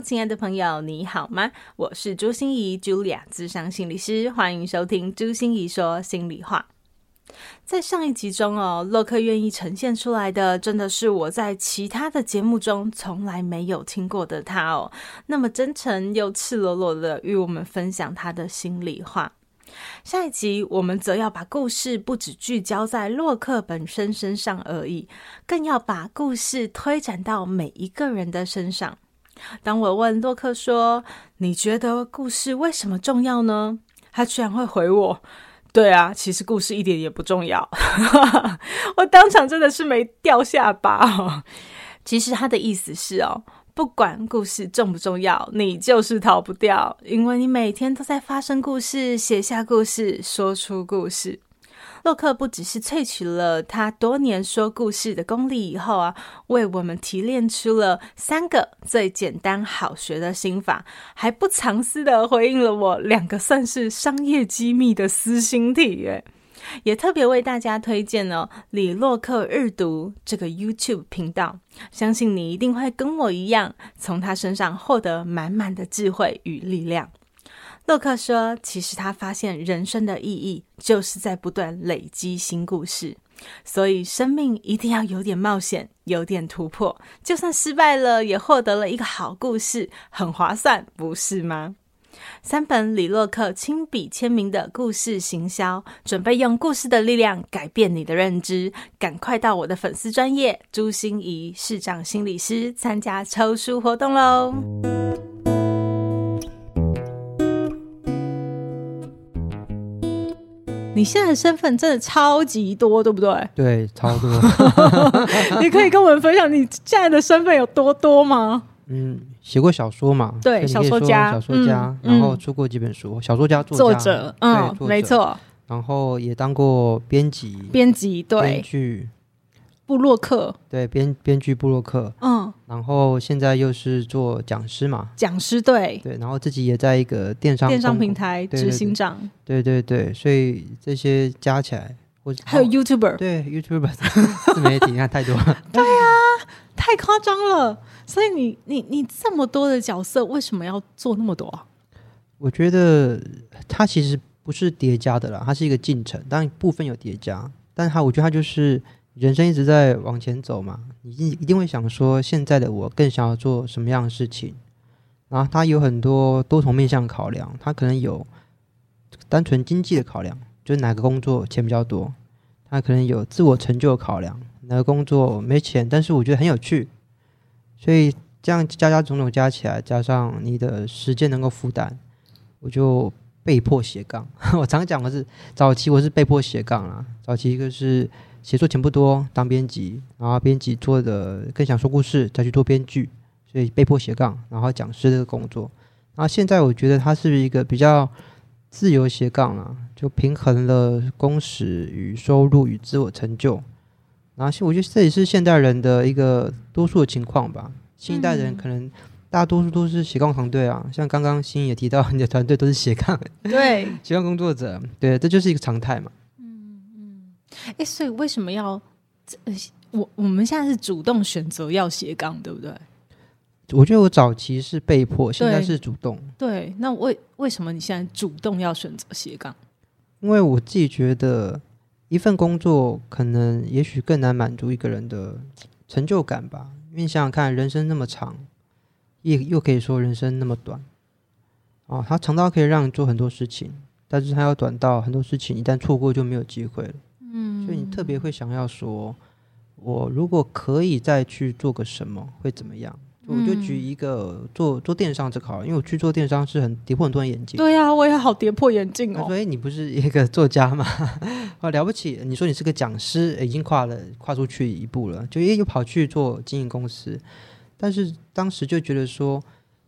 亲爱的朋友，你好吗？我是朱心仪，Julia，咨商心理师，欢迎收听朱心仪说心里话。在上一集中哦，洛克愿意呈现出来的，真的是我在其他的节目中从来没有听过的他哦，那么真诚又赤裸裸的与我们分享他的心里话。下一集我们则要把故事不只聚焦在洛克本身身上而已，更要把故事推展到每一个人的身上。当我问洛克说：“你觉得故事为什么重要呢？”他居然会回我：“对啊，其实故事一点也不重要。”我当场真的是没掉下巴哦。其实他的意思是哦，不管故事重不重要，你就是逃不掉，因为你每天都在发生故事、写下故事、说出故事。洛克不只是萃取了他多年说故事的功力以后啊，为我们提炼出了三个最简单好学的心法，还不藏私的回应了我两个算是商业机密的私心体耶，也特别为大家推荐哦，李洛克日读这个 YouTube 频道，相信你一定会跟我一样，从他身上获得满满的智慧与力量。洛克说：“其实他发现人生的意义就是在不断累积新故事，所以生命一定要有点冒险，有点突破，就算失败了，也获得了一个好故事，很划算，不是吗？”三本李洛克亲笔签名的故事行销，准备用故事的力量改变你的认知，赶快到我的粉丝专业朱心仪市长心理师参加抽书活动喽！你现在的身份真的超级多，对不对？对，超多。你可以跟我们分享你现在的身份有多多吗？嗯，写过小说嘛？对，小说家，小说家，然后出过几本书，小说家作者，嗯，没错。然后也当过编辑，编辑，对，编剧。部落客，对，编编剧部落客，嗯，然后现在又是做讲师嘛，讲师对。对，然后自己也在一个电商电商平台执行长，对对对，所以这些加起来，或者还有 YouTuber，对 YouTuber 自媒体，你看太多了，对啊，太夸张了，所以你你你这么多的角色，为什么要做那么多啊？我觉得它其实不是叠加的啦，它是一个进程，当然部分有叠加，但它我觉得它就是。人生一直在往前走嘛，你一一定会想说，现在的我更想要做什么样的事情？然后他有很多多重面向考量，他可能有单纯经济的考量，就是哪个工作钱比较多；他可能有自我成就考量，哪个工作没钱，但是我觉得很有趣。所以这样加加种种加起来，加上你的时间能够负担，我就被迫斜杠。我常讲的是，早期我是被迫斜杠啊，早期一个是。写作钱不多，当编辑，然后编辑做的更想说故事，再去做编剧，所以被迫斜杠，然后讲师这个工作。然后现在我觉得他是一个比较自由斜杠啊，就平衡了工时与收入与自我成就。然后我觉得这也是现代人的一个多数的情况吧。新一代人可能大多数都是斜杠团队啊，像刚刚新也提到，你的团队都是斜杠，对，斜杠工作者，对，这就是一个常态嘛。哎，所以为什么要？呃，我我们现在是主动选择要斜杠，对不对？我觉得我早期是被迫，现在是主动。对，那为为什么你现在主动要选择斜杠？因为我自己觉得，一份工作可能也许更难满足一个人的成就感吧。因为想想看，人生那么长，也又可以说人生那么短。哦，它长到可以让你做很多事情，但是它要短到很多事情一旦错过就没有机会了。嗯，所以你特别会想要说，我如果可以再去做个什么，会怎么样？我就举一个做做电商这个好了，因为我去做电商是很跌破很多人眼镜。对呀、啊，我也好跌破眼镜哦。所以你不是一个作家吗？啊，了不起！你说你是个讲师，已经跨了跨出去一步了，就又跑去做经营公司。但是当时就觉得说，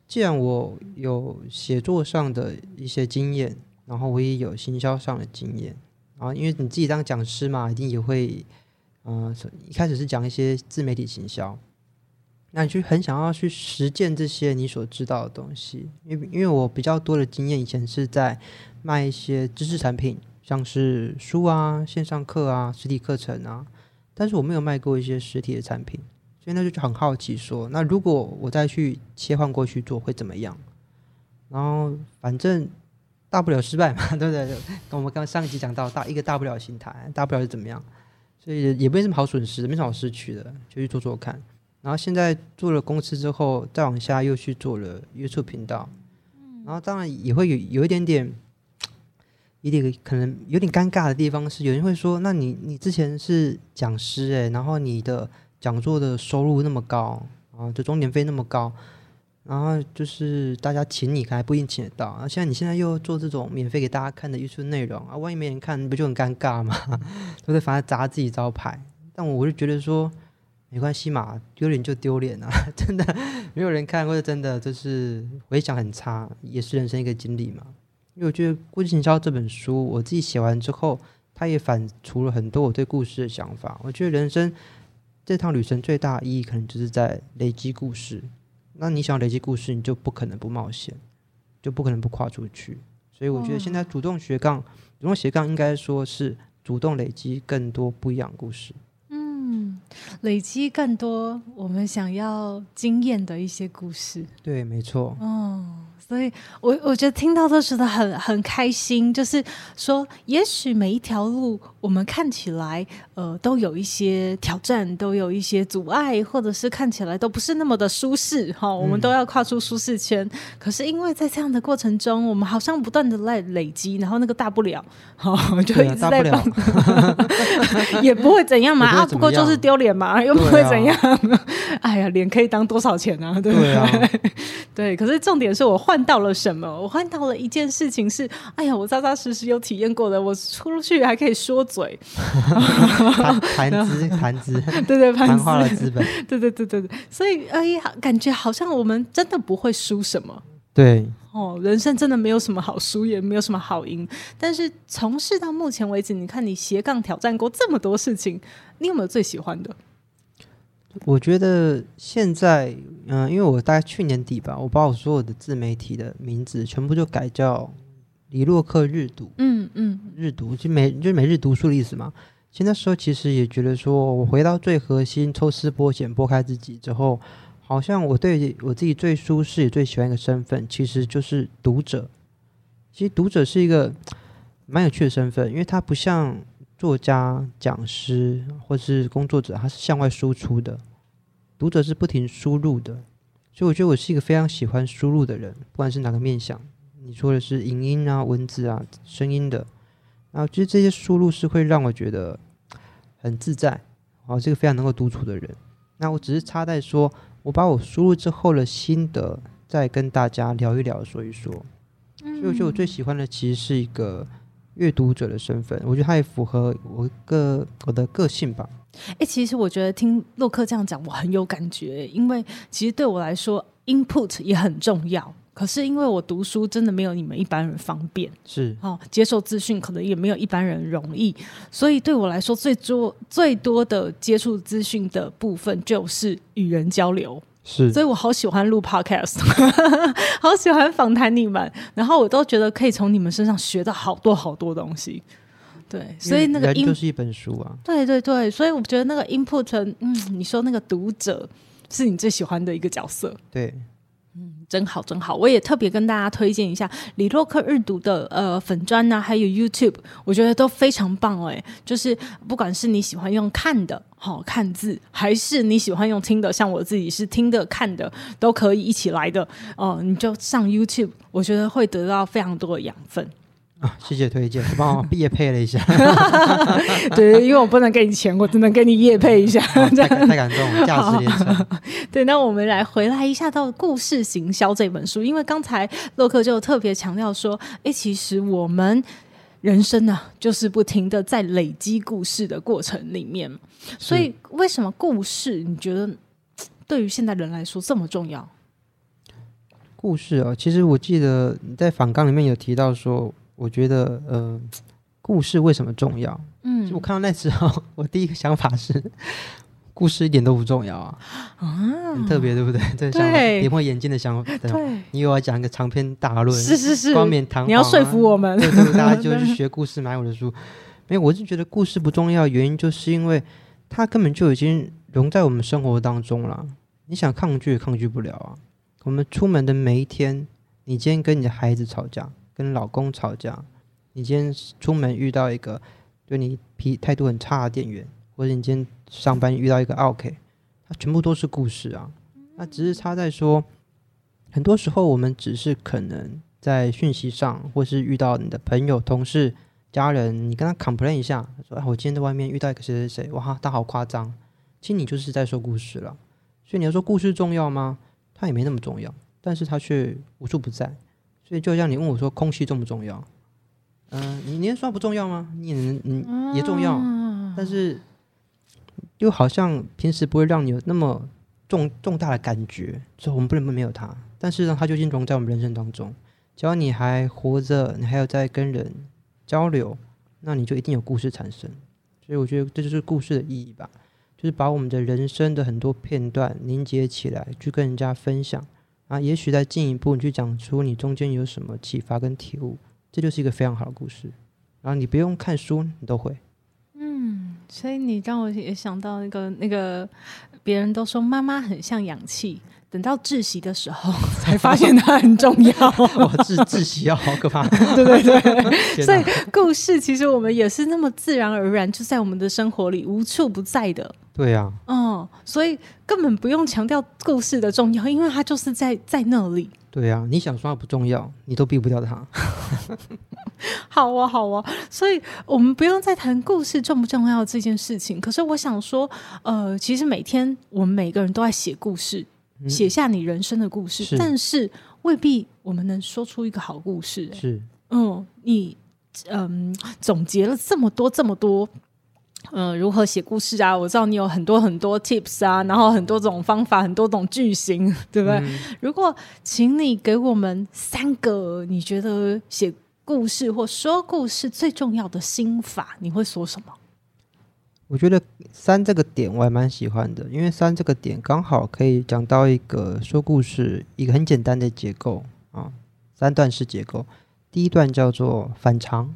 既然我有写作上的一些经验。然后我也有行销上的经验。啊因为你自己当讲师嘛，一定也会，嗯、一开始是讲一些自媒体行销，那你就很想要去实践这些你所知道的东西。因为因为我比较多的经验，以前是在卖一些知识产品，像是书啊、线上课啊、实体课程啊，但是我没有卖过一些实体的产品。所以那就很好奇说，那如果我再去切换过去做会怎么样？然后反正大不了失败嘛，对不对？跟我们刚上一集讲到大一个大不了心态，大不了是怎么样？所以也没什么好损失，没什么好失去的，就去做做看。然后现在做了公司之后，再往下又去做了 YouTube 频道，然后当然也会有有一点点，有点可能有点尴尬的地方是，有人会说，那你你之前是讲师诶、欸，然后你的。讲座的收入那么高啊，就钟点费那么高，然后就是大家请你开不一定请得到啊。现在你现在又做这种免费给大家看的艺术内容啊，万一没人看，不就很尴尬吗？对不对？反而砸自己招牌。但我就觉得说，没关系嘛，丢脸就丢脸啊，真的没有人看，或者真的就是回想很差，也是人生一个经历嘛。因为我觉得《故事行销》这本书，我自己写完之后，它也反刍了很多我对故事的想法。我觉得人生。这趟旅程最大的意义，可能就是在累积故事。那你想累积故事，你就不可能不冒险，就不可能不跨出去。所以我觉得现在主动斜杠，主动斜杠应该说是主动累积更多不一样的故事。嗯，累积更多我们想要经验的一些故事。对，没错。嗯。所以我我觉得听到都觉得很很开心，就是说，也许每一条路我们看起来呃都有一些挑战，都有一些阻碍，或者是看起来都不是那么的舒适哈，我们都要跨出舒适圈。嗯、可是因为在这样的过程中，我们好像不断的在累积，然后那个大不了哦，就一直在帮，啊、也不会怎样嘛，啊，不过就是丢脸嘛，又不会怎样。啊、哎呀，脸可以当多少钱啊？对不对？对，啊、对，可是重点是我换。换到了什么？我换到了一件事情是，哎呀，我扎扎实实有体验过的，我出去还可以说嘴，谈资 谈资，对对，谈话的资本，对对对对对，所以哎呀，感觉好像我们真的不会输什么，对哦，人生真的没有什么好输，也没有什么好赢。但是从事到目前为止，你看你斜杠挑战过这么多事情，你有没有最喜欢的？我觉得现在，嗯、呃，因为我大概去年底吧，我把我所有的自媒体的名字全部就改叫李洛克日读，嗯嗯，日读就每就每日读书的意思嘛。其实那时候其实也觉得说，我回到最核心，抽丝剥茧，剥开自己之后，好像我对我自己最舒适也最喜欢一个身份，其实就是读者。其实读者是一个蛮有趣的身份，因为它不像。作家、讲师或是工作者，他是向外输出的；读者是不停输入的。所以，我觉得我是一个非常喜欢输入的人，不管是哪个面向。你说的是影音啊、文字啊、声音的，然后其实这些输入是会让我觉得很自在。哦，这个非常能够独处的人。那我只是插在说，我把我输入之后的心得再跟大家聊一聊，说一说。所以，我觉得我最喜欢的其实是一个。阅读者的身份，我觉得他也符合我个我的个性吧。哎、欸，其实我觉得听洛克这样讲，我很有感觉，因为其实对我来说，input 也很重要。可是因为我读书真的没有你们一般人方便，是哦，接受资讯可能也没有一般人容易，所以对我来说，最多最多的接触资讯的部分就是与人交流。是，所以我好喜欢录 podcast，好喜欢访谈你们，然后我都觉得可以从你们身上学到好多好多东西。对，所以那个音就是一本书啊。对对对，所以我觉得那个 input，嗯，你说那个读者是你最喜欢的一个角色。对。真好，真好！我也特别跟大家推荐一下李洛克日读的呃粉砖呐、还有 YouTube，我觉得都非常棒哎。就是不管是你喜欢用看的，好、看字，还是你喜欢用听的，像我自己是听的、看的，都可以一起来的哦。你就上 YouTube，我觉得会得到非常多的养分。啊，谢谢推荐，帮我业配了一下。对，因为我不能给你钱，我只能给你业配一下。哦、太感太感动了，价值连城。对，那我们来回来一下到《故事行销》这本书，因为刚才洛克就特别强调说，哎，其实我们人生呢、啊，就是不停的在累积故事的过程里面。所以，为什么故事你觉得对于现代人来说这么重要？故事啊，其实我记得你在访纲里面有提到说。我觉得呃，故事为什么重要？嗯，就我看到那时候，我第一个想法是。故事一点都不重要啊，啊很特别，对不对？这想法，跌破眼镜的想法。对，你又要讲一个长篇大论，是是是，冠冕堂皇，你要说服我们，对对，大家 就去学故事，买我的书。没有，我是觉得故事不重要，原因就是因为它根本就已经融在我们生活当中了。你想抗拒也抗拒不了啊。我们出门的每一天，你今天跟你的孩子吵架，跟老公吵架，你今天出门遇到一个对你脾态度很差的店员。或者你今天上班遇到一个 OK，它全部都是故事啊。那只是差在说，很多时候我们只是可能在讯息上，或是遇到你的朋友、同事、家人，你跟他 complain 一下，说：“哎，我今天在外面遇到一个谁谁谁，哇，他好夸张。”其实你就是在说故事了。所以你要说故事重要吗？它也没那么重要，但是它却无处不在。所以就像你问我说，空气重不重要？嗯、呃，你连说不重要吗？你也你也重要，但是。又好像平时不会让你有那么重重大的感觉，所以我们不能没有它。但是呢，它就已经融在我们人生当中。只要你还活着，你还有在跟人交流，那你就一定有故事产生。所以我觉得这就是故事的意义吧，就是把我们的人生的很多片段凝结起来，去跟人家分享啊。也许再进一步，你去讲出你中间有什么启发跟体悟，这就是一个非常好的故事。然后你不用看书，你都会。嗯所以你让我也想到那个那个，别人都说妈妈很像氧气，等到窒息的时候 才发现它很重要。哇，窒窒息要好可怕！对对对，所以故事其实我们也是那么自然而然就在我们的生活里无处不在的。对呀、啊，嗯，所以根本不用强调故事的重要，因为它就是在在那里。对呀、啊，你想说它不重要，你都避不掉它。好啊，好啊，所以我们不用再谈故事重不重要这件事情。可是我想说，呃，其实每天我们每个人都在写故事，嗯、写下你人生的故事，是但是未必我们能说出一个好故事。是，嗯，你嗯总结了这么多这么多。嗯、呃，如何写故事啊？我知道你有很多很多 tips 啊，然后很多种方法，很多种句型，对不对？嗯、如果请你给我们三个你觉得写故事或说故事最重要的心法，你会说什么？我觉得三这个点我还蛮喜欢的，因为三这个点刚好可以讲到一个说故事一个很简单的结构啊，三段式结构。第一段叫做反常。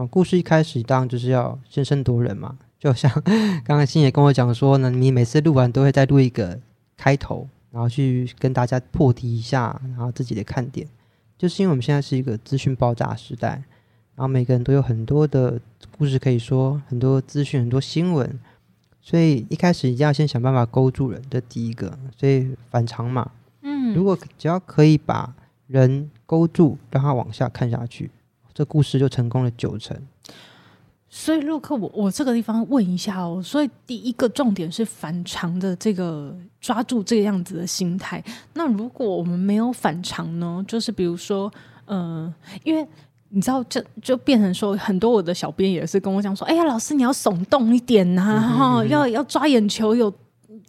啊，故事一开始当然就是要先声夺人嘛，就像 刚刚星爷跟我讲说呢，你每次录完都会再录一个开头，然后去跟大家破题一下，然后自己的看点，就是因为我们现在是一个资讯爆炸时代，然后每个人都有很多的故事可以说，很多资讯，很多新闻，所以一开始一定要先想办法勾住人，这第一个，所以反常嘛，嗯，如果只要可以把人勾住，让他往下看下去。这故事就成功了九成，所以洛克，我我这个地方问一下哦，所以第一个重点是反常的这个抓住这个样子的心态。那如果我们没有反常呢？就是比如说，嗯、呃，因为你知道，这就，就变成说，很多我的小编也是跟我讲说，哎呀，老师你要耸动一点呐、啊，哈、嗯，要要抓眼球有。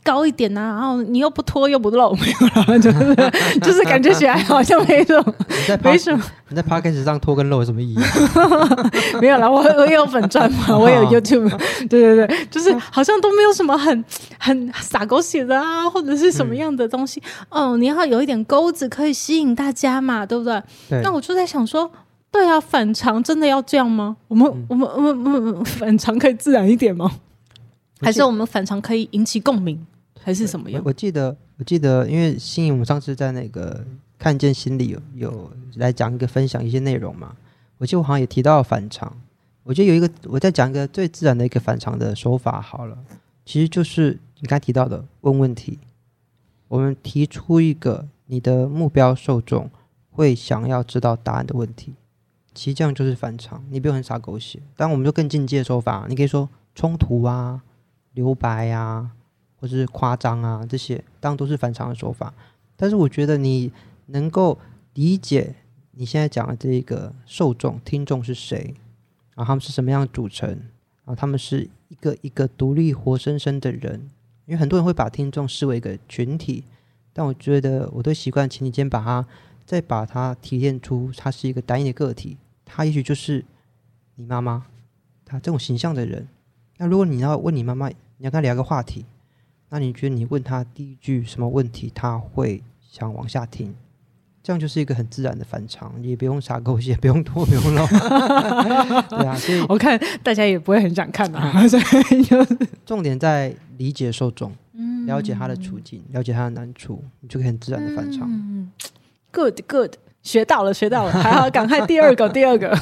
高一点呐、啊，然后你又不脱又不露，没有了，就是就是感觉起来好像没什么，没什么。你在 podcast 上脱跟露有什么意义？没有了，我我也有粉钻嘛，我也有 YouTube，对对对，就是好像都没有什么很很洒狗血的啊，或者是什么样的东西。嗯、哦，你要有一点钩子可以吸引大家嘛，对不对？对。那我就在想说，对啊，反常真的要这样吗？我们、嗯、我们我们我们反常可以自然一点吗？还是我们反常可以引起共鸣？还是什么样？我，我记得，我记得，因为新颖，我们上次在那个看见心里有有来讲一个分享一些内容嘛。我记得我好像也提到了反常。我觉得有一个，我再讲一个最自然的一个反常的手法好了，其实就是你刚才提到的问问题。我们提出一个你的目标受众会想要知道答案的问题，其实这样就是反常。你不用很傻狗血，但我们就更进阶的手法，你可以说冲突啊、留白啊。或是夸张啊，这些当然都是反常的手法。但是我觉得你能够理解你现在讲的这个受众、听众是谁，然后他们是什么样的组成，然后他们是一个一个独立活生生的人。因为很多人会把听众视为一个群体，但我觉得我都习惯，请你先把它再把它提炼出，它是一个单一的个体。她也许就是你妈妈，她这种形象的人。那如果你要问你妈妈，你要跟她聊个话题，那你觉得你问她第一句什么问题，她会想往下听？这样就是一个很自然的反常，也不用撒狗血，不用拖，不用漏。对啊，所以我看大家也不会很想看啊。所以就是 重点在理解受众，了解他的处境，了解他的难处，你就可以很自然的反常。嗯，good good，学到了学到了，还好，赶快第二个第二个。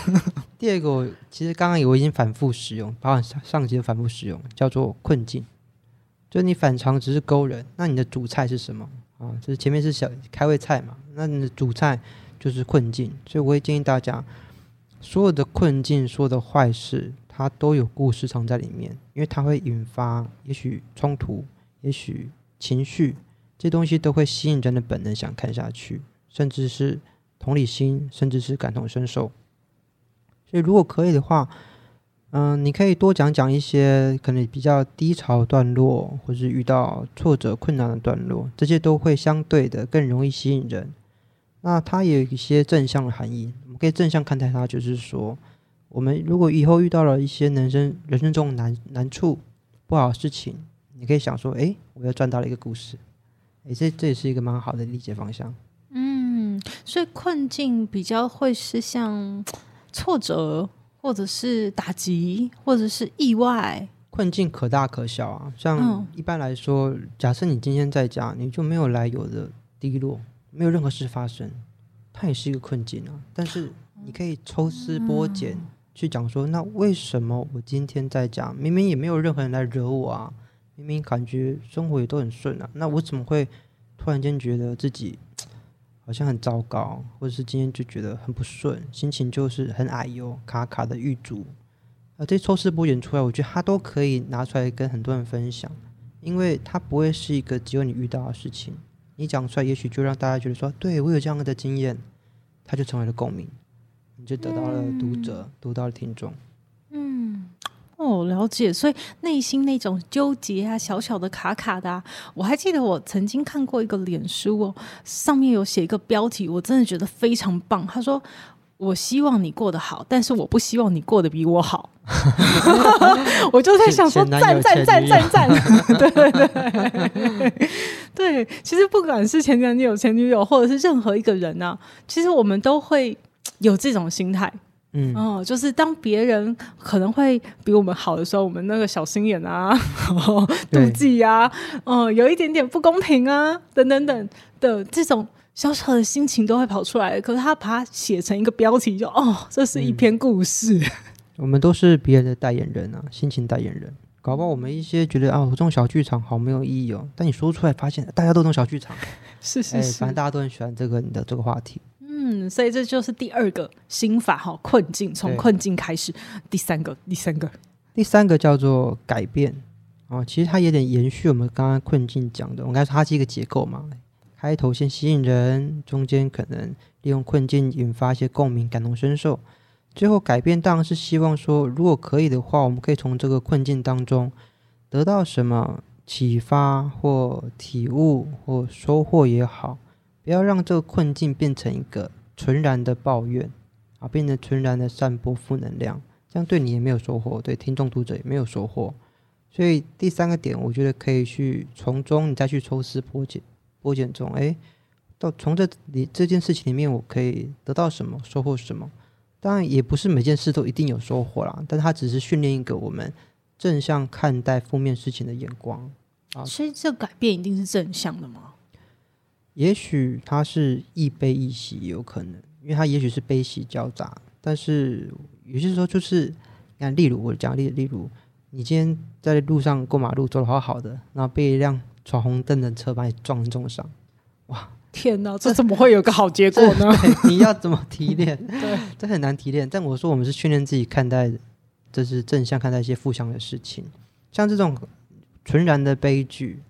第二个，其实刚刚我已经反复使用，包括上上集的反复使用，叫做困境。就是你反常只是勾人，那你的主菜是什么？啊，就是前面是小开胃菜嘛，那你的主菜就是困境，所以我会建议大家，所有的困境、所有的坏事，它都有故事藏在里面，因为它会引发也许冲突，也许情绪，这东西都会吸引人的本能想看下去，甚至是同理心，甚至是感同身受。所以如果可以的话，嗯，你可以多讲讲一些可能比较低潮段落，或是遇到挫折困难的段落，这些都会相对的更容易吸引人。那它也有一些正向的含义，我们可以正向看待它，就是说，我们如果以后遇到了一些人生人生中难难处、不好的事情，你可以想说，诶，我又赚到了一个故事，诶，这这也是一个蛮好的理解方向。嗯，所以困境比较会是像挫折。或者是打击，或者是意外，困境可大可小啊。像一般来说，嗯、假设你今天在家，你就没有来由的低落，没有任何事发生，它也是一个困境啊。但是你可以抽丝剥茧去讲说，那为什么我今天在家，明明也没有任何人来惹我啊，明明感觉生活也都很顺啊，那我怎么会突然间觉得自己？好像很糟糕，或者是今天就觉得很不顺，心情就是很矮哟，卡卡的郁卒。啊，这抽丝剥茧出来，我觉得他都可以拿出来跟很多人分享，因为它不会是一个只有你遇到的事情，你讲出来，也许就让大家觉得说，对我有这样的经验，它就成为了共鸣，你就得到了读者，嗯、读到了听众。哦，了解。所以内心那种纠结啊，小小的卡卡的啊，我还记得我曾经看过一个脸书哦，上面有写一个标题，我真的觉得非常棒。他说：“我希望你过得好，但是我不希望你过得比我好。”我就在想说，赞赞赞赞赞，对对对 对。其实不管是前男友、前女友，或者是任何一个人呢，其实我们都会有这种心态。嗯哦，就是当别人可能会比我们好的时候，我们那个小心眼啊、妒忌啊，哦，有一点点不公平啊，等等等的这种小小的心情都会跑出来。可是他把它写成一个标题就，就哦，这是一篇故事。嗯、我们都是别人的代言人啊，心情代言人。搞不好我们一些觉得啊，我这种小剧场好没有意义哦，但你说出来，发现大家都这种小剧场，是是是，反正大家都很喜欢这个你的这个话题。嗯，所以这就是第二个心法哈，困境，从困境开始。第三个，第三个，第三个叫做改变哦。其实它有点延续我们刚刚困境讲的。我刚才说它是一个结构嘛，开头先吸引人，中间可能利用困境引发一些共鸣、感同身受，最后改变当然是希望说，如果可以的话，我们可以从这个困境当中得到什么启发或体悟或收获也好。不要让这个困境变成一个纯然的抱怨啊，变成纯然的散播负能量，这样对你也没有收获，对听众读者也没有收获。所以第三个点，我觉得可以去从中你再去抽丝剥茧，剥茧中，哎，到从这里这件事情里面，我可以得到什么，收获什么？当然也不是每件事都一定有收获啦，但它只是训练一个我们正向看待负面事情的眼光啊。所以这改变一定是正向的吗？也许它是亦悲亦喜，也有可能，因为它也许是悲喜交杂。但是有些时候就是，你看，例如我讲例，例如你今天在路上过马路走的好好的，然后被一辆闯红灯的车把你撞重伤，哇！天哪，这怎么会有个好结果呢？你要怎么提炼？对，这很难提炼。但我说我们是训练自己看待，这是正向看待一些负向的事情，像这种纯然的悲剧，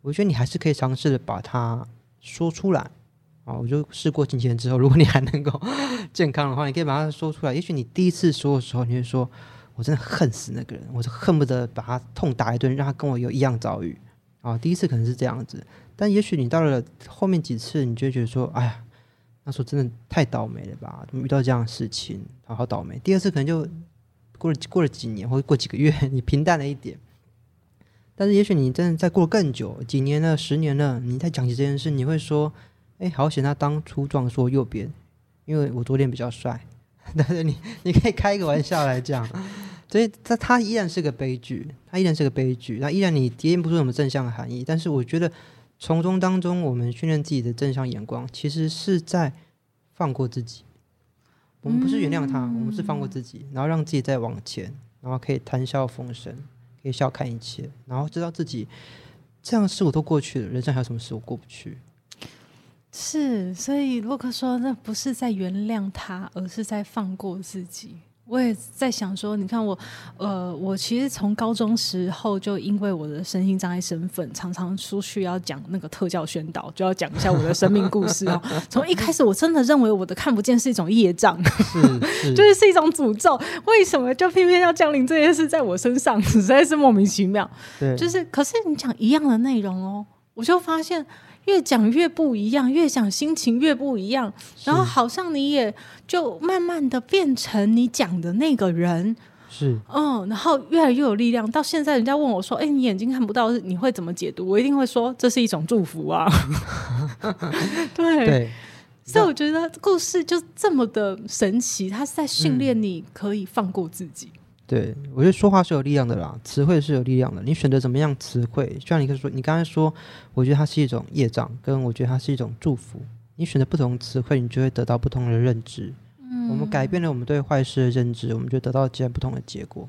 我觉得你还是可以尝试的把它。说出来啊！我就试过境迁之后，如果你还能够 健康的话，你可以把它说出来。也许你第一次说的时候，你会说：“我真的恨死那个人，我就恨不得把他痛打一顿，让他跟我有一样遭遇。”啊，第一次可能是这样子，但也许你到了后面几次，你就觉得说：“哎呀，那时候真的太倒霉了吧？怎么遇到这样的事情，好好倒霉。第二次可能就过了过了几年，或过几个月，你平淡了一点。但是也许你真的再过更久，几年了，十年了，你再讲起这件事，你会说：“哎，好险他当初撞说右边，因为我左脸比较帅。”但是你 你可以开个玩笑来讲。所以他他依然是个悲剧，他依然是个悲剧。那依然你体验不出什么正向的含义。但是我觉得从中当中，我们训练自己的正向眼光，其实是在放过自己。我们不是原谅他，我们是放过自己，然后让自己再往前，然后可以谈笑风生，可以笑看一切，然后知道自己这样事我都过去了，人生还有什么事我过不去？是，所以洛克说，那不是在原谅他，而是在放过自己。我也在想说，你看我，呃，我其实从高中时候就因为我的身心障碍身份，常常出去要讲那个特教宣导，就要讲一下我的生命故事哦。从一开始，我真的认为我的看不见是一种业障，就是是一种诅咒。为什么就偏偏要降临这件事在我身上？实在是莫名其妙。对，就是可是你讲一样的内容哦，我就发现。越讲越不一样，越讲心情越不一样，然后好像你也就慢慢的变成你讲的那个人，是，嗯，然后越来越有力量。到现在，人家问我说：“哎，你眼睛看不到，你会怎么解读？”我一定会说：“这是一种祝福啊。”对，对，所以我觉得故事就这么的神奇，它是在训练你可以放过自己。对，我觉得说话是有力量的啦，词汇是有力量的。你选择怎么样词汇，就像你可以说，你刚才说，我觉得它是一种业障，跟我觉得它是一种祝福。你选择不同词汇，你就会得到不同的认知。嗯，我们改变了我们对坏事的认知，我们就得到截然不同的结果。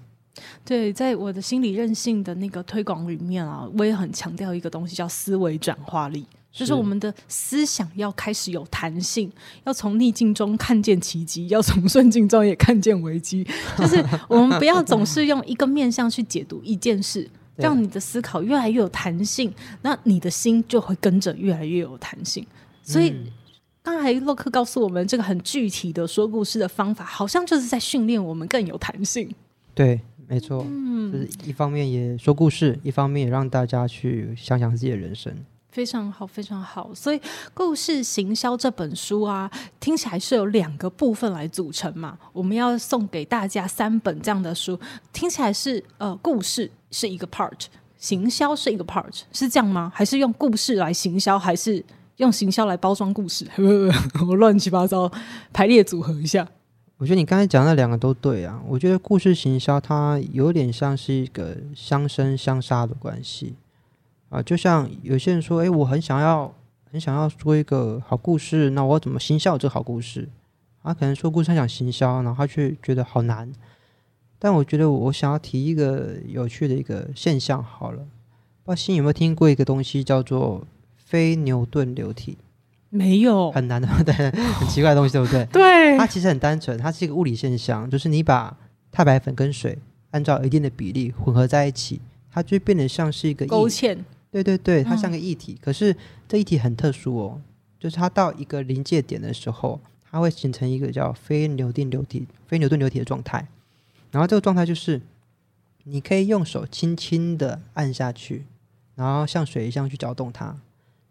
对，在我的心理韧性的那个推广里面啊，我也很强调一个东西，叫思维转化力。就是我们的思想要开始有弹性，要从逆境中看见奇迹，要从顺境中也看见危机。就是我们不要总是用一个面向去解读一件事，让你的思考越来越有弹性，那你的心就会跟着越来越有弹性。所以刚才洛克告诉我们这个很具体的说故事的方法，好像就是在训练我们更有弹性。对，没错，嗯，就是一方面也说故事，一方面也让大家去想想自己的人生。非常好，非常好。所以，故事行销这本书啊，听起来是有两个部分来组成嘛。我们要送给大家三本这样的书，听起来是呃，故事是一个 part，行销是一个 part，是这样吗？还是用故事来行销，还是用行销来包装故事？我乱七八糟排列组合一下。我觉得你刚才讲的两个都对啊。我觉得故事行销它有点像是一个相生相杀的关系。啊，就像有些人说，哎，我很想要，很想要说一个好故事，那我怎么行销这个好故事？他可能说故事他想行销，然后他却觉得好难。但我觉得我想要提一个有趣的一个现象，好了，不知道新有没有听过一个东西叫做非牛顿流体？没有，很难的，对，很奇怪的东西，对不对？对，它其实很单纯，它是一个物理现象，就是你把太白粉跟水按照一定的比例混合在一起，它就变得像是一个勾芡。对对对，它像个液体，嗯、可是这液体很特殊哦，就是它到一个临界点的时候，它会形成一个叫非牛顿流体、非牛顿流体的状态。然后这个状态就是，你可以用手轻轻的按下去，然后像水一样去搅动它。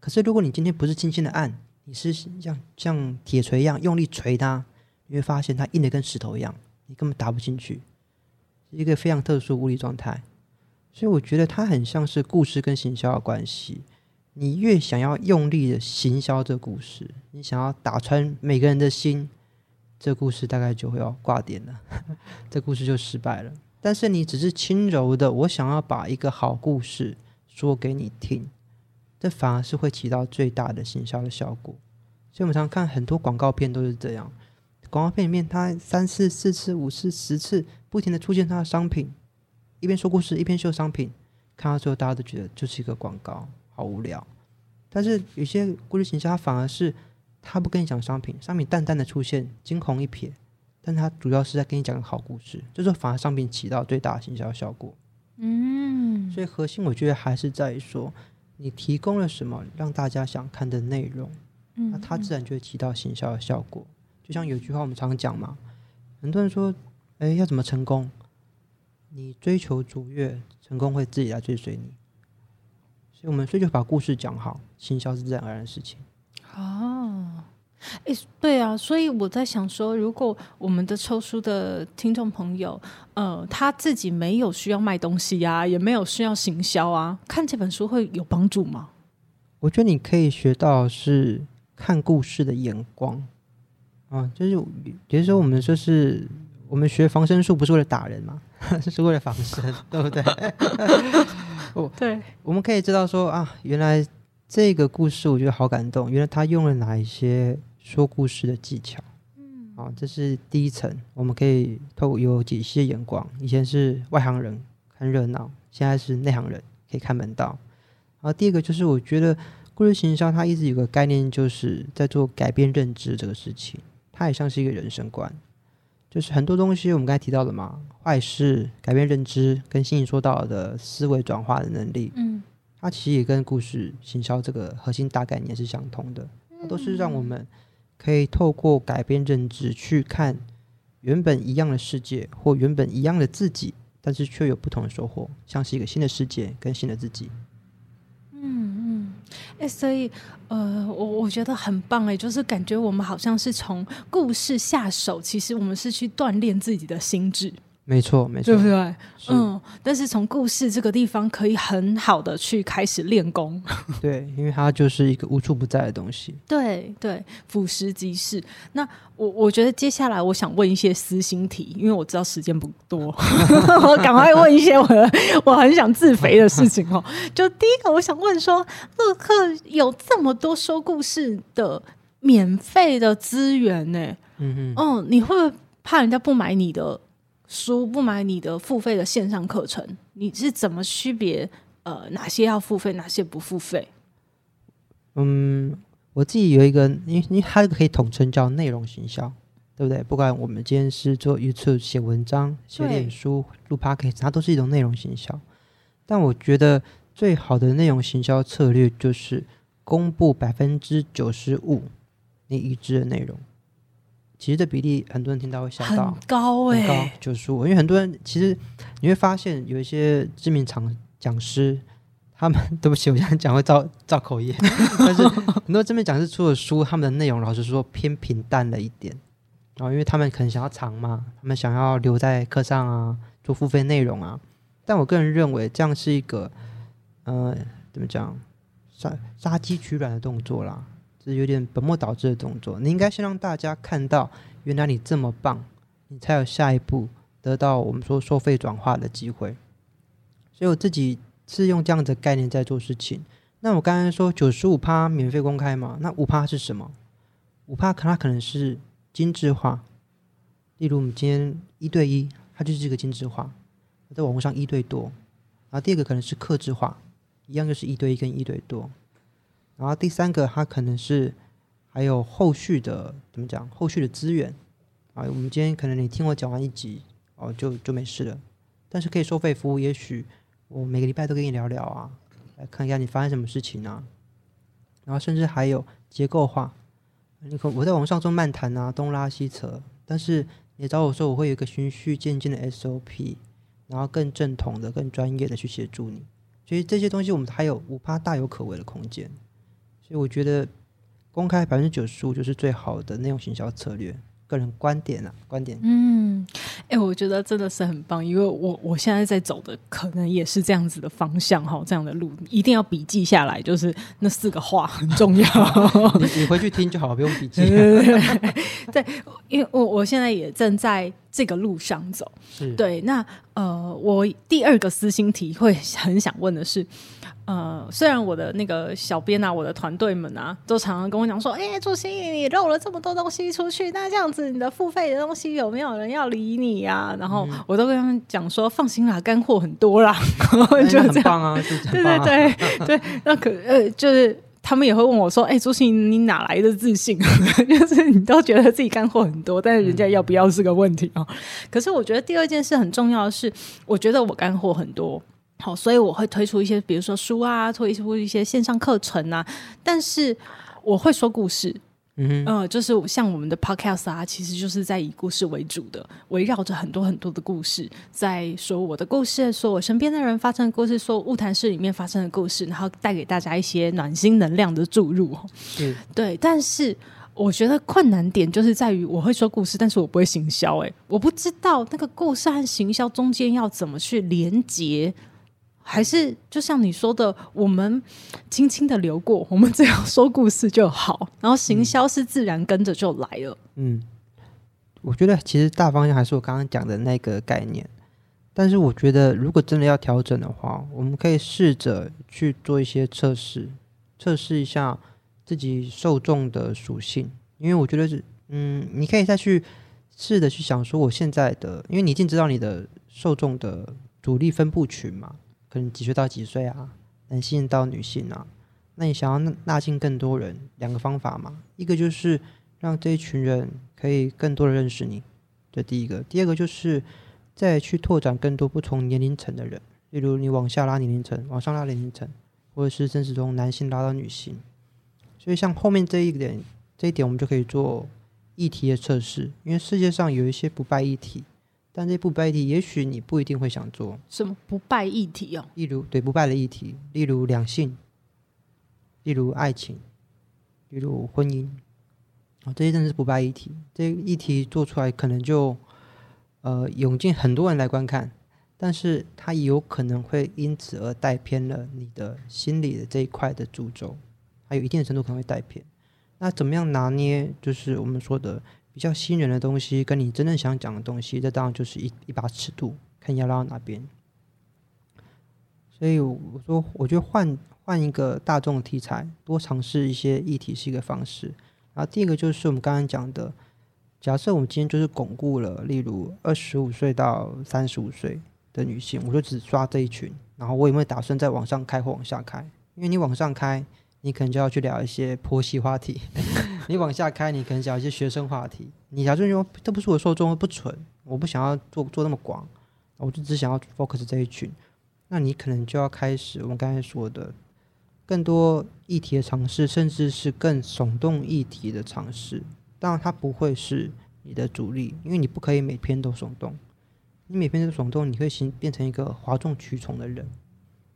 可是如果你今天不是轻轻的按，你是像像铁锤一样用力锤它，你会发现它硬的跟石头一样，你根本打不进去，是一个非常特殊物理状态。所以我觉得它很像是故事跟行销的关系。你越想要用力的行销这故事，你想要打穿每个人的心，这故事大概就会要挂点了，这故事就失败了。但是你只是轻柔的，我想要把一个好故事说给你听，这反而是会起到最大的行销的效果。所以我们常看很多广告片都是这样，广告片里面它三次、四次、五次、十次不停的出现它的商品。一边说故事，一边秀商品，看到最后，大家都觉得就是一个广告，好无聊。但是有些故事行销，它反而是他不跟你讲商品，商品淡淡的出现，惊鸿一瞥，但他主要是在跟你讲个好故事，这时候反而商品起到最大的行销效果。嗯，所以核心我觉得还是在于说，你提供了什么让大家想看的内容，那它自然就会起到行销的效果。就像有句话我们常讲嘛，很多人说，哎，要怎么成功？你追求卓越，成功会自己来追随你。所以，我们所以就把故事讲好，行销是自然而然的事情。哦，哎，对啊，所以我在想说，如果我们的抽书的听众朋友，呃，他自己没有需要卖东西啊，也没有需要行销啊，看这本书会有帮助吗？我觉得你可以学到是看故事的眼光啊，就是比如说我们就是我们学防身术不是为了打人嘛，是为了防身，对不对？哦，对，我们可以知道说啊，原来这个故事我觉得好感动，原来他用了哪一些。说故事的技巧，嗯，啊，这是第一层，我们可以透过有解析的眼光。以前是外行人看热闹，现在是内行人可以看门道。然后第二个就是，我觉得故事行销它一直有个概念，就是在做改变认知这个事情，它也像是一个人生观，就是很多东西我们刚才提到的嘛，坏事、改变认知，跟心理说到的思维转化的能力，嗯，它其实也跟故事行销这个核心大概念是相通的，它都是让我们。可以透过改变认知去看原本一样的世界，或原本一样的自己，但是却有不同的收获，像是一个新的世界跟新的自己。哎、所以呃，我我觉得很棒哎，就是感觉我们好像是从故事下手，其实我们是去锻炼自己的心智。没错，没错，对不对？嗯，但是从故事这个地方可以很好的去开始练功。对，因为它就是一个无处不在的东西。对对，俯拾即是。那我我觉得接下来我想问一些私心题，因为我知道时间不多，我赶快问一些我的我很想自肥的事情哦。就第一个，我想问说，乐克有这么多说故事的免费的资源呢？嗯嗯，哦，你会怕人家不买你的？书不买你的付费的线上课程，你是怎么区别？呃，哪些要付费，哪些不付费？嗯，我自己有一个，因为因为它可以统称叫内容行销，对不对？不管我们今天是做 YouTube 写文章、写脸书、录 Podcast，它都是一种内容行销。但我觉得最好的内容行销策略就是公布百分之九十五你已知的内容。其实这比例很多人听到会吓到，很高哎、欸，很高九十五。因为很多人其实你会发现有一些知名场讲师，他们对不起，我这样讲会造造口业，但是很多知名讲师出的书，他们的内容老实说偏平淡了一点。然后因为他们可能想要长嘛，他们想要留在课上啊，做付费内容啊。但我个人认为这样是一个，呃，怎么讲，杀杀鸡取卵的动作啦。是有点本末倒置的动作。你应该先让大家看到，原来你这么棒，你才有下一步得到我们说收费转化的机会。所以我自己是用这样的概念在做事情。那我刚才说九十五趴免费公开嘛，那五趴是什么？五趴可它可能是精致化，例如我们今天一对一，它就是一个精致化，在网络上一对多。然后第二个可能是克制化，一样就是一对一跟一对多。然后第三个，它可能是还有后续的怎么讲？后续的资源啊，我们今天可能你听我讲完一集哦，就就没事了。但是可以收费服务，也许我每个礼拜都跟你聊聊啊，来看一下你发生什么事情啊。然后甚至还有结构化，你可我在网上做漫谈啊，东拉西扯，但是你找我说，我会有一个循序渐进的 SOP，然后更正统的、更专业的去协助你。所以这些东西我们还有五趴大有可为的空间。所以我觉得公开百分之九十五就是最好的内容行销策略。个人观点啊，观点。嗯，哎、欸，我觉得真的是很棒，因为我我现在在走的可能也是这样子的方向哈，这样的路一定要笔记下来，就是那四个话很重要。你你回去听就好，不用笔记。对，因为我我现在也正在这个路上走。是对，那呃，我第二个私心体会很想问的是。呃，虽然我的那个小编啊，我的团队们啊，都常常跟我讲说，哎、欸，朱心怡，你漏了这么多东西出去，那这样子你的付费的东西有没有人要理你呀、啊？然后我都跟他们讲说，放心啦，干货很多啦，就这样、欸、很棒啊，对对对对，那可呃，就是他们也会问我说，哎、欸，朱芯仪，你哪来的自信？就是你都觉得自己干货很多，但是人家要不要是个问题啊？嗯、可是我觉得第二件事很重要的是，我觉得我干货很多。好，所以我会推出一些，比如说书啊，推出一些线上课程啊。但是我会说故事，嗯就是像我们的 podcast 啊，其实就是在以故事为主的，围绕着很多很多的故事，在说我的故事，说我身边的人发生的故事，说物谈室里面发生的故事，然后带给大家一些暖心能量的注入。嗯，对。但是我觉得困难点就是在于我会说故事，但是我不会行销。哎，我不知道那个故事和行销中间要怎么去连接，还是就像你说的，我们轻轻的流过，我们只要说故事就好，然后行销是自然跟着就来了。嗯，我觉得其实大方向还是我刚刚讲的那个概念，但是我觉得如果真的要调整的话，我们可以试着去做一些测试，测试一下。自己受众的属性，因为我觉得是，嗯，你可以再去试着去想说，我现在的，因为你已经知道你的受众的主力分布群嘛，可能几岁到几岁啊，男性到女性啊，那你想要纳进更多人，两个方法嘛，一个就是让这一群人可以更多的认识你，这第一个，第二个就是再去拓展更多不同年龄层的人，例如你往下拉年龄层，往上拉年龄层，或者是甚至从男性拉到女性。所以，像后面这一点，这一点我们就可以做议题的测试。因为世界上有一些不败议题，但这不败议题，也许你不一定会想做。什么不败议题哦？例如，对不败的议题，例如两性，例如爱情，例如婚姻，啊，这些真的是不败议题。这些议题做出来，可能就呃涌进很多人来观看，但是它有可能会因此而带偏了你的心理的这一块的主轴。还有一定的程度可能会带偏，那怎么样拿捏？就是我们说的比较吸引人的东西，跟你真正想讲的东西，这当然就是一一把尺度，看你要拉到哪边。所以我说，我觉得换换一个大众的题材，多尝试一些议题是一个方式。然后第一个就是我们刚刚讲的，假设我们今天就是巩固了，例如二十五岁到三十五岁的女性，我就只抓这一群，然后我有没有打算再往上开或往下开？因为你往上开。你可能就要去聊一些婆媳话题，你往下开，你可能讲一些学生话题。你假设说这不是我受众不纯，我不想要做做那么广，我就只想要 focus 这一群。那你可能就要开始我们刚才说的更多议题的尝试，甚至是更耸动议题的尝试。当然，它不会是你的主力，因为你不可以每篇都耸动。你每篇都耸动，你会形变成一个哗众取宠的人。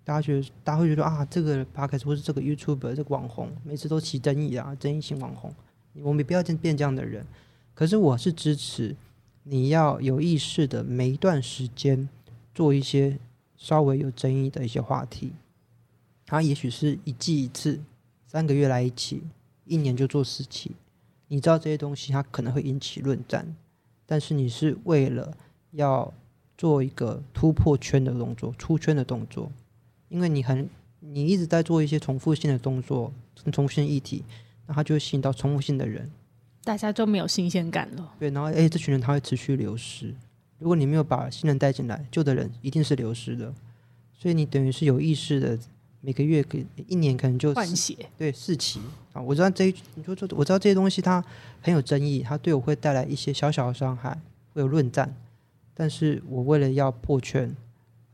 大家觉得，大家会觉得啊，这个 podcast 或是这个 YouTube 这个网红，每次都起争议啊，争议性网红，我们不要变这样的人。可是我是支持你要有意识的每一段时间做一些稍微有争议的一些话题。它也许是一季一次，三个月来一期，一年就做四期。你知道这些东西它可能会引起论战，但是你是为了要做一个突破圈的动作，出圈的动作。因为你很，你一直在做一些重复性的动作，重复性议题，那它就会吸引到重复性的人，大家就没有新鲜感了。对，然后哎，这群人他会持续流失。如果你没有把新人带进来，旧的人一定是流失的。所以你等于是有意识的，每个月可以一年可能就换血，对，四期啊。我知道这一，你说说，我知道这些东西它很有争议，它对我会带来一些小小的伤害，会有论战。但是我为了要破圈。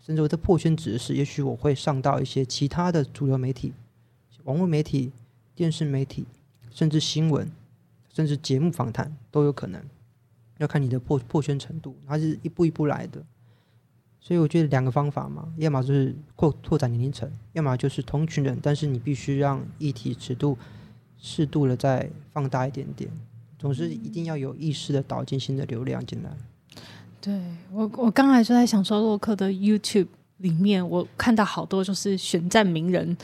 甚至我的破圈指的是，也许我会上到一些其他的主流媒体、网络媒体、电视媒体，甚至新闻，甚至节目访谈都有可能，要看你的破破圈程度，它是一步一步来的。所以我觉得两个方法嘛，要么就是扩拓展年龄层，要么就是同群人，但是你必须让议题尺度适度的再放大一点点，总是一定要有意识的导进新的流量进来。对我，我刚才就在想说，洛克的 YouTube 里面，我看到好多就是选战名人，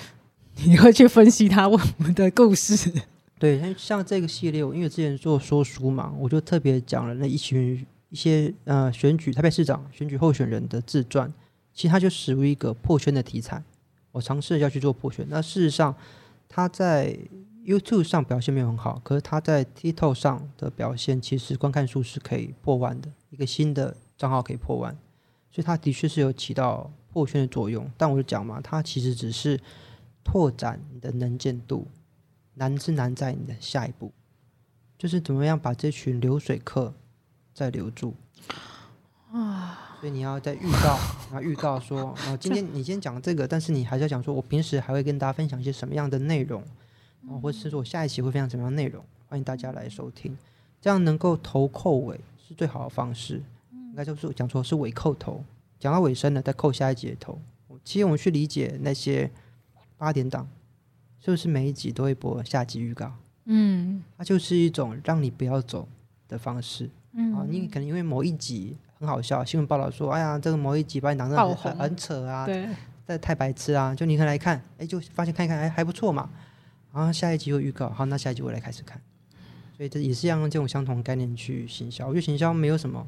你会去分析他我们的故事。对，像这个系列，我因为之前做说书嘛，我就特别讲了那一群一些呃选举台北市长选举候选人的自传，其实他就属于一个破圈的题材。我尝试要去做破圈，那事实上他在 YouTube 上表现没有很好，可是他在 TikTok 上的表现，其实观看数是可以破万的。一个新的账号可以破万，所以它的确是有起到破圈的作用。但我就讲嘛，它其实只是拓展你的能见度，难是难在你的下一步，就是怎么样把这群流水客再留住啊。所以你要在预告，然后预告说，啊，今天你先讲这个，但是你还是要讲说，我平时还会跟大家分享一些什么样的内容，啊，或者是说我下一期会分享什么样内容，欢迎大家来收听，这样能够头扣尾。是最好的方式，应该就是讲错是尾扣头，讲到尾声了再扣下一集的头。其实我们去理解那些八点档，是不是每一集都会播下集预告？嗯，它就是一种让你不要走的方式。嗯，啊，你可能因为某一集很好笑，新闻报道说，哎呀，这个某一集把你当成很很扯啊，对，这太白痴啊，就你可以来看，哎，就发现看一看，哎还不错嘛。然后下一集有预告，好，那下一集我来开始看。所以这也是用这种相同概念去行销。我觉得行销没有什么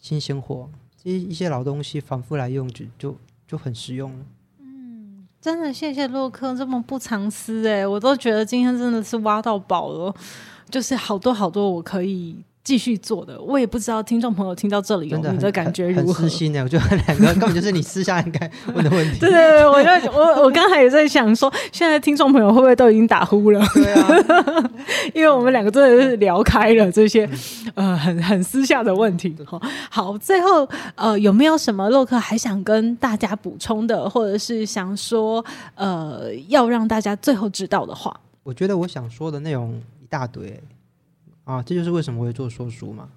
新鲜货，这一些老东西反复来用就就就很实用了。嗯，真的谢谢洛克这么不藏私哎，我都觉得今天真的是挖到宝了，就是好多好多我可以。继续做的，我也不知道听众朋友听到这里有你的感觉如何？很私心的，我觉得 两个根本就是你私下应该问的问题。对对对，我就我我刚才也在想说，现在听众朋友会不会都已经打呼了？对啊，因为我们两个真的是聊开了这些呃很很私下的问题。好，好，最后呃有没有什么洛克还想跟大家补充的，或者是想说呃要让大家最后知道的话？我觉得我想说的内容一大堆。啊，这就是为什么我会做说书嘛。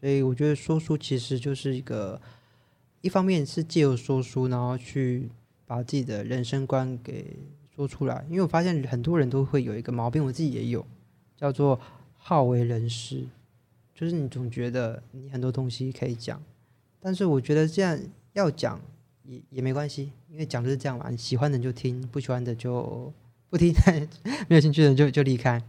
所以我觉得说书其实就是一个，一方面是借由说书，然后去把自己的人生观给说出来。因为我发现很多人都会有一个毛病，我自己也有，叫做好为人师，就是你总觉得你很多东西可以讲，但是我觉得这样要讲也也没关系，因为讲就是这样嘛，你喜欢的就听，不喜欢的就不听，没有兴趣的就就离开。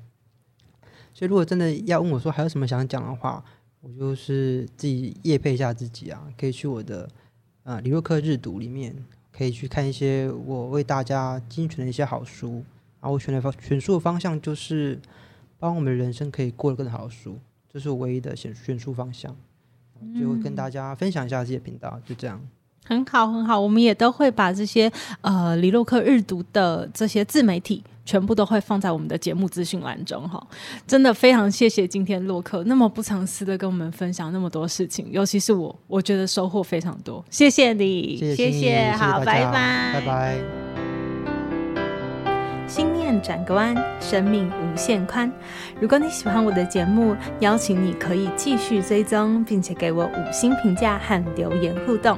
所以，如果真的要问我说还有什么想讲的话，我就是自己业配一下自己啊，可以去我的啊、呃、李洛克日读里面，可以去看一些我为大家精选的一些好书。然后我选的方选书的方向就是帮我们的人生可以过得更好的书，这是我唯一的选选书方向。就会跟大家分享一下这些频道，就这样。很好，很好，我们也都会把这些呃李洛克日读的这些自媒体全部都会放在我们的节目资讯栏中哈。真的非常谢谢今天洛克那么不藏私的跟我们分享那么多事情，尤其是我，我觉得收获非常多。谢谢你，谢谢，谢谢好，拜拜，拜拜。心念转个弯，生命无限宽。如果你喜欢我的节目，邀请你可以继续追踪，并且给我五星评价和留言互动。